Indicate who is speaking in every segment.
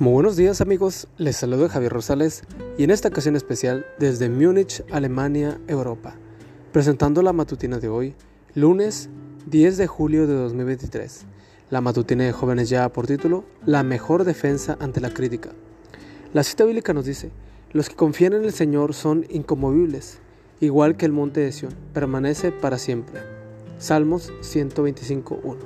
Speaker 1: Muy buenos días amigos, les saludo Javier Rosales y en esta ocasión especial desde Múnich, Alemania, Europa, presentando la matutina de hoy, lunes 10 de julio de 2023. La matutina de jóvenes ya por título, La mejor defensa ante la crítica. La cita bíblica nos dice, los que confían en el Señor son incomovibles, igual que el monte de Sión, permanece para siempre. Salmos 125.1.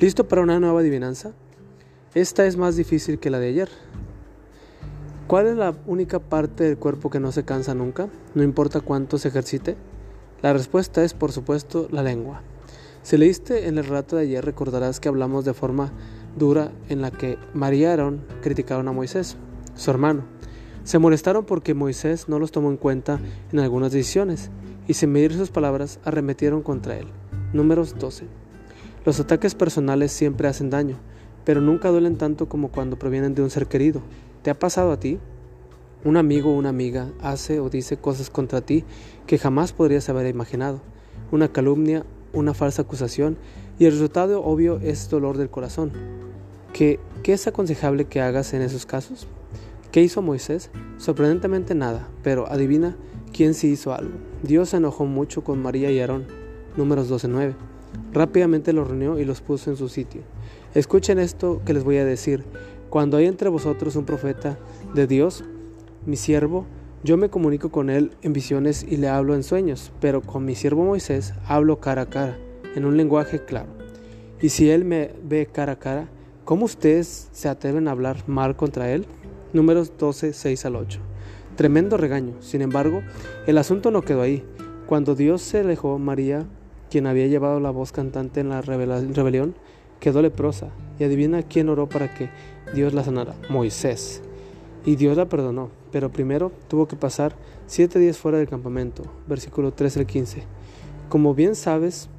Speaker 1: ¿Listo para una nueva adivinanza? Esta es más difícil que la de ayer. ¿Cuál es la única parte del cuerpo que no se cansa nunca, no importa cuánto se ejercite? La respuesta es, por supuesto, la lengua. Si leíste en el relato de ayer, recordarás que hablamos de forma dura en la que María y Aarón criticaron a Moisés, su hermano. Se molestaron porque Moisés no los tomó en cuenta en algunas decisiones y sin medir sus palabras arremetieron contra él. Números 12. Los ataques personales siempre hacen daño, pero nunca duelen tanto como cuando provienen de un ser querido. ¿Te ha pasado a ti? Un amigo o una amiga hace o dice cosas contra ti que jamás podrías haber imaginado. Una calumnia, una falsa acusación y el resultado obvio es dolor del corazón. ¿Qué, ¿Qué es aconsejable que hagas en esos casos? ¿Qué hizo Moisés? Sorprendentemente nada, pero adivina quién sí hizo algo. Dios se enojó mucho con María y Aarón. Números 12.9. Rápidamente los reunió y los puso en su sitio. Escuchen esto que les voy a decir. Cuando hay entre vosotros un profeta de Dios, mi siervo, yo me comunico con él en visiones y le hablo en sueños, pero con mi siervo Moisés hablo cara a cara, en un lenguaje claro. Y si él me ve cara a cara, ¿cómo ustedes se atreven a hablar mal contra él? Números 12, 6 al 8. Tremendo regaño. Sin embargo, el asunto no quedó ahí. Cuando Dios se alejó, María, quien había llevado la voz cantante en la rebelión, quedó leprosa. Y adivina quién oró para que Dios la sanara. Moisés. Y Dios la perdonó. Pero primero tuvo que pasar siete días fuera del campamento. Versículo 13 al 15. Como bien sabes,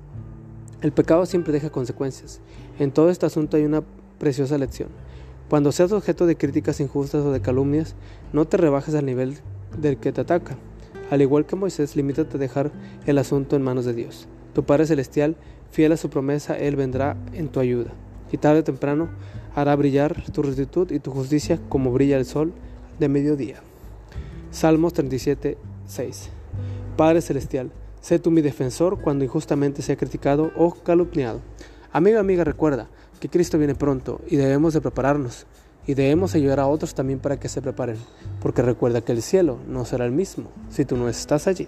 Speaker 1: el pecado siempre deja consecuencias. En todo este asunto hay una preciosa lección. Cuando seas objeto de críticas injustas o de calumnias, no te rebajes al nivel del que te ataca. Al igual que Moisés, limítate a dejar el asunto en manos de Dios. Tu Padre Celestial Fiel a su promesa, Él vendrá en tu ayuda. Y tarde o temprano hará brillar tu rectitud y tu justicia como brilla el sol de mediodía. Salmos 37, 6. Padre Celestial, sé tú mi defensor cuando injustamente sea criticado o calumniado. Amiga, amiga, recuerda que Cristo viene pronto y debemos de prepararnos y debemos ayudar a otros también para que se preparen, porque recuerda que el cielo no será el mismo si tú no estás allí.